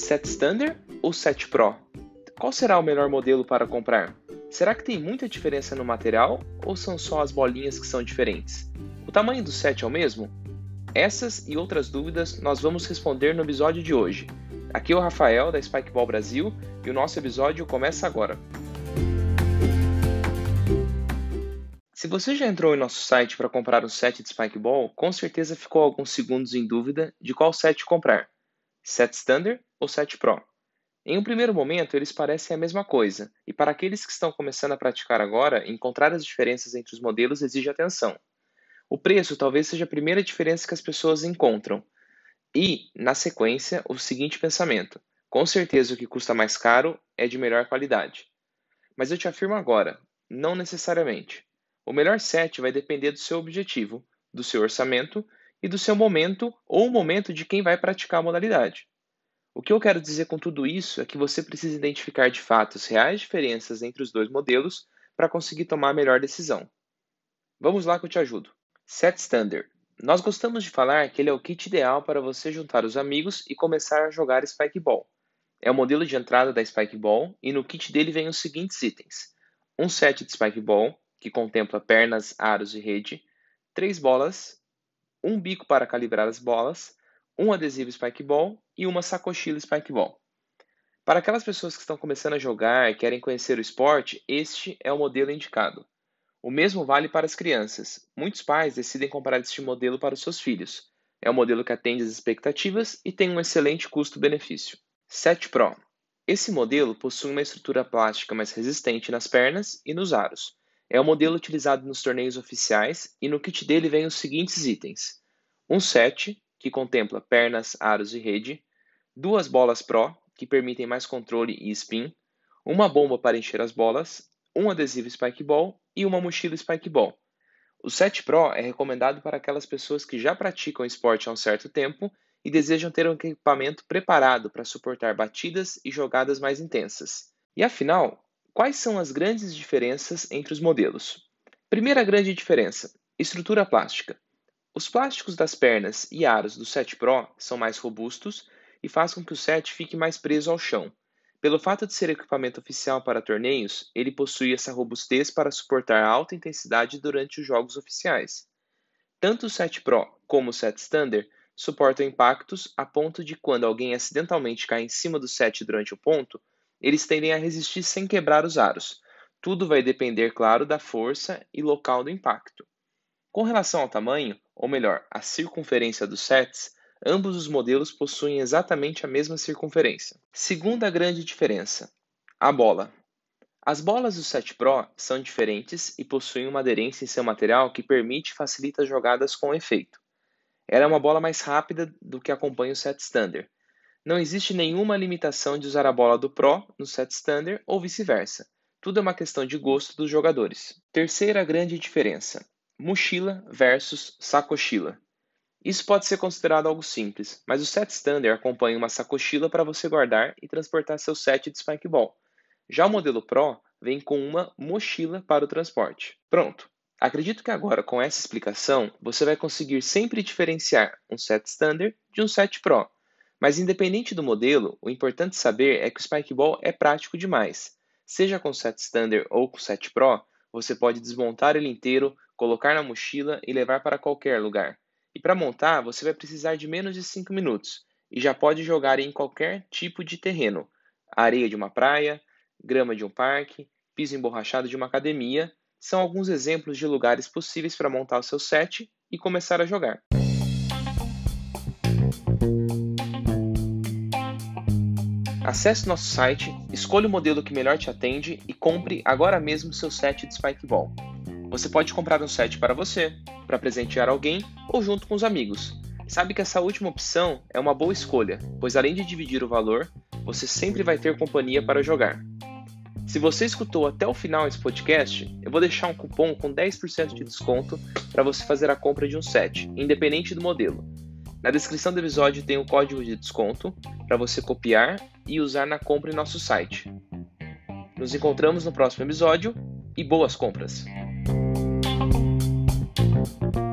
Set Standard ou Set Pro? Qual será o melhor modelo para comprar? Será que tem muita diferença no material ou são só as bolinhas que são diferentes? O tamanho do set é o mesmo? Essas e outras dúvidas nós vamos responder no episódio de hoje. Aqui é o Rafael da Spikeball Brasil e o nosso episódio começa agora. Se você já entrou em nosso site para comprar um set de Spikeball, com certeza ficou alguns segundos em dúvida de qual set comprar: set Standard ou set Pro. Em um primeiro momento, eles parecem a mesma coisa, e para aqueles que estão começando a praticar agora, encontrar as diferenças entre os modelos exige atenção. O preço talvez seja a primeira diferença que as pessoas encontram. E, na sequência, o seguinte pensamento: com certeza o que custa mais caro é de melhor qualidade. Mas eu te afirmo agora, não necessariamente. O melhor set vai depender do seu objetivo, do seu orçamento e do seu momento ou momento de quem vai praticar a modalidade. O que eu quero dizer com tudo isso é que você precisa identificar de fato as reais diferenças entre os dois modelos para conseguir tomar a melhor decisão. Vamos lá que eu te ajudo. Set Standard. Nós gostamos de falar que ele é o kit ideal para você juntar os amigos e começar a jogar Spikeball. É o modelo de entrada da Spikeball e no kit dele vem os seguintes itens: um set de Spikeball, que contempla pernas, aros e rede, três bolas, um bico para calibrar as bolas, um adesivo Spikeball e uma sacochila Spikeball. Para aquelas pessoas que estão começando a jogar e querem conhecer o esporte, este é o modelo indicado. O mesmo vale para as crianças. Muitos pais decidem comprar este modelo para os seus filhos. É um modelo que atende às expectativas e tem um excelente custo-benefício. 7 Pro. Esse modelo possui uma estrutura plástica mais resistente nas pernas e nos aros, é o modelo utilizado nos torneios oficiais e no kit dele vem os seguintes itens: um set, que contempla pernas, aros e rede, duas bolas Pro, que permitem mais controle e spin, uma bomba para encher as bolas, um adesivo Spikeball e uma mochila Spikeball. O set Pro é recomendado para aquelas pessoas que já praticam esporte há um certo tempo e desejam ter um equipamento preparado para suportar batidas e jogadas mais intensas. E afinal, Quais são as grandes diferenças entre os modelos? Primeira grande diferença: estrutura plástica. Os plásticos das pernas e aros do 7 Pro são mais robustos e fazem com que o set fique mais preso ao chão. Pelo fato de ser equipamento oficial para torneios, ele possui essa robustez para suportar alta intensidade durante os jogos oficiais. Tanto o 7 Pro como o 7 Standard suportam impactos a ponto de quando alguém acidentalmente cai em cima do set durante o ponto, eles tendem a resistir sem quebrar os aros. Tudo vai depender, claro, da força e local do impacto. Com relação ao tamanho, ou melhor, a circunferência dos sets, ambos os modelos possuem exatamente a mesma circunferência. Segunda grande diferença: a bola. As bolas do Set Pro são diferentes e possuem uma aderência em seu material que permite e facilita jogadas com efeito. Ela é uma bola mais rápida do que acompanha o Set Standard, não existe nenhuma limitação de usar a bola do Pro no set standard ou vice-versa. Tudo é uma questão de gosto dos jogadores. Terceira grande diferença: mochila versus sacochila. Isso pode ser considerado algo simples, mas o set standard acompanha uma sacochila para você guardar e transportar seu set de spikeball. Já o modelo Pro vem com uma mochila para o transporte. Pronto. Acredito que agora, com essa explicação, você vai conseguir sempre diferenciar um set standard de um set Pro mas independente do modelo, o importante saber é que o Spikeball é prático demais. Seja com set standard ou com set Pro, você pode desmontar ele inteiro, colocar na mochila e levar para qualquer lugar. E para montar, você vai precisar de menos de 5 minutos e já pode jogar em qualquer tipo de terreno: areia de uma praia, grama de um parque, piso emborrachado de uma academia. São alguns exemplos de lugares possíveis para montar o seu set e começar a jogar. Acesse nosso site, escolha o modelo que melhor te atende e compre agora mesmo seu set de Spikeball. Você pode comprar um set para você, para presentear alguém ou junto com os amigos. Sabe que essa última opção é uma boa escolha, pois além de dividir o valor, você sempre vai ter companhia para jogar. Se você escutou até o final esse podcast, eu vou deixar um cupom com 10% de desconto para você fazer a compra de um set, independente do modelo. Na descrição do episódio tem um código de desconto para você copiar e usar na compra em nosso site. Nos encontramos no próximo episódio e boas compras! you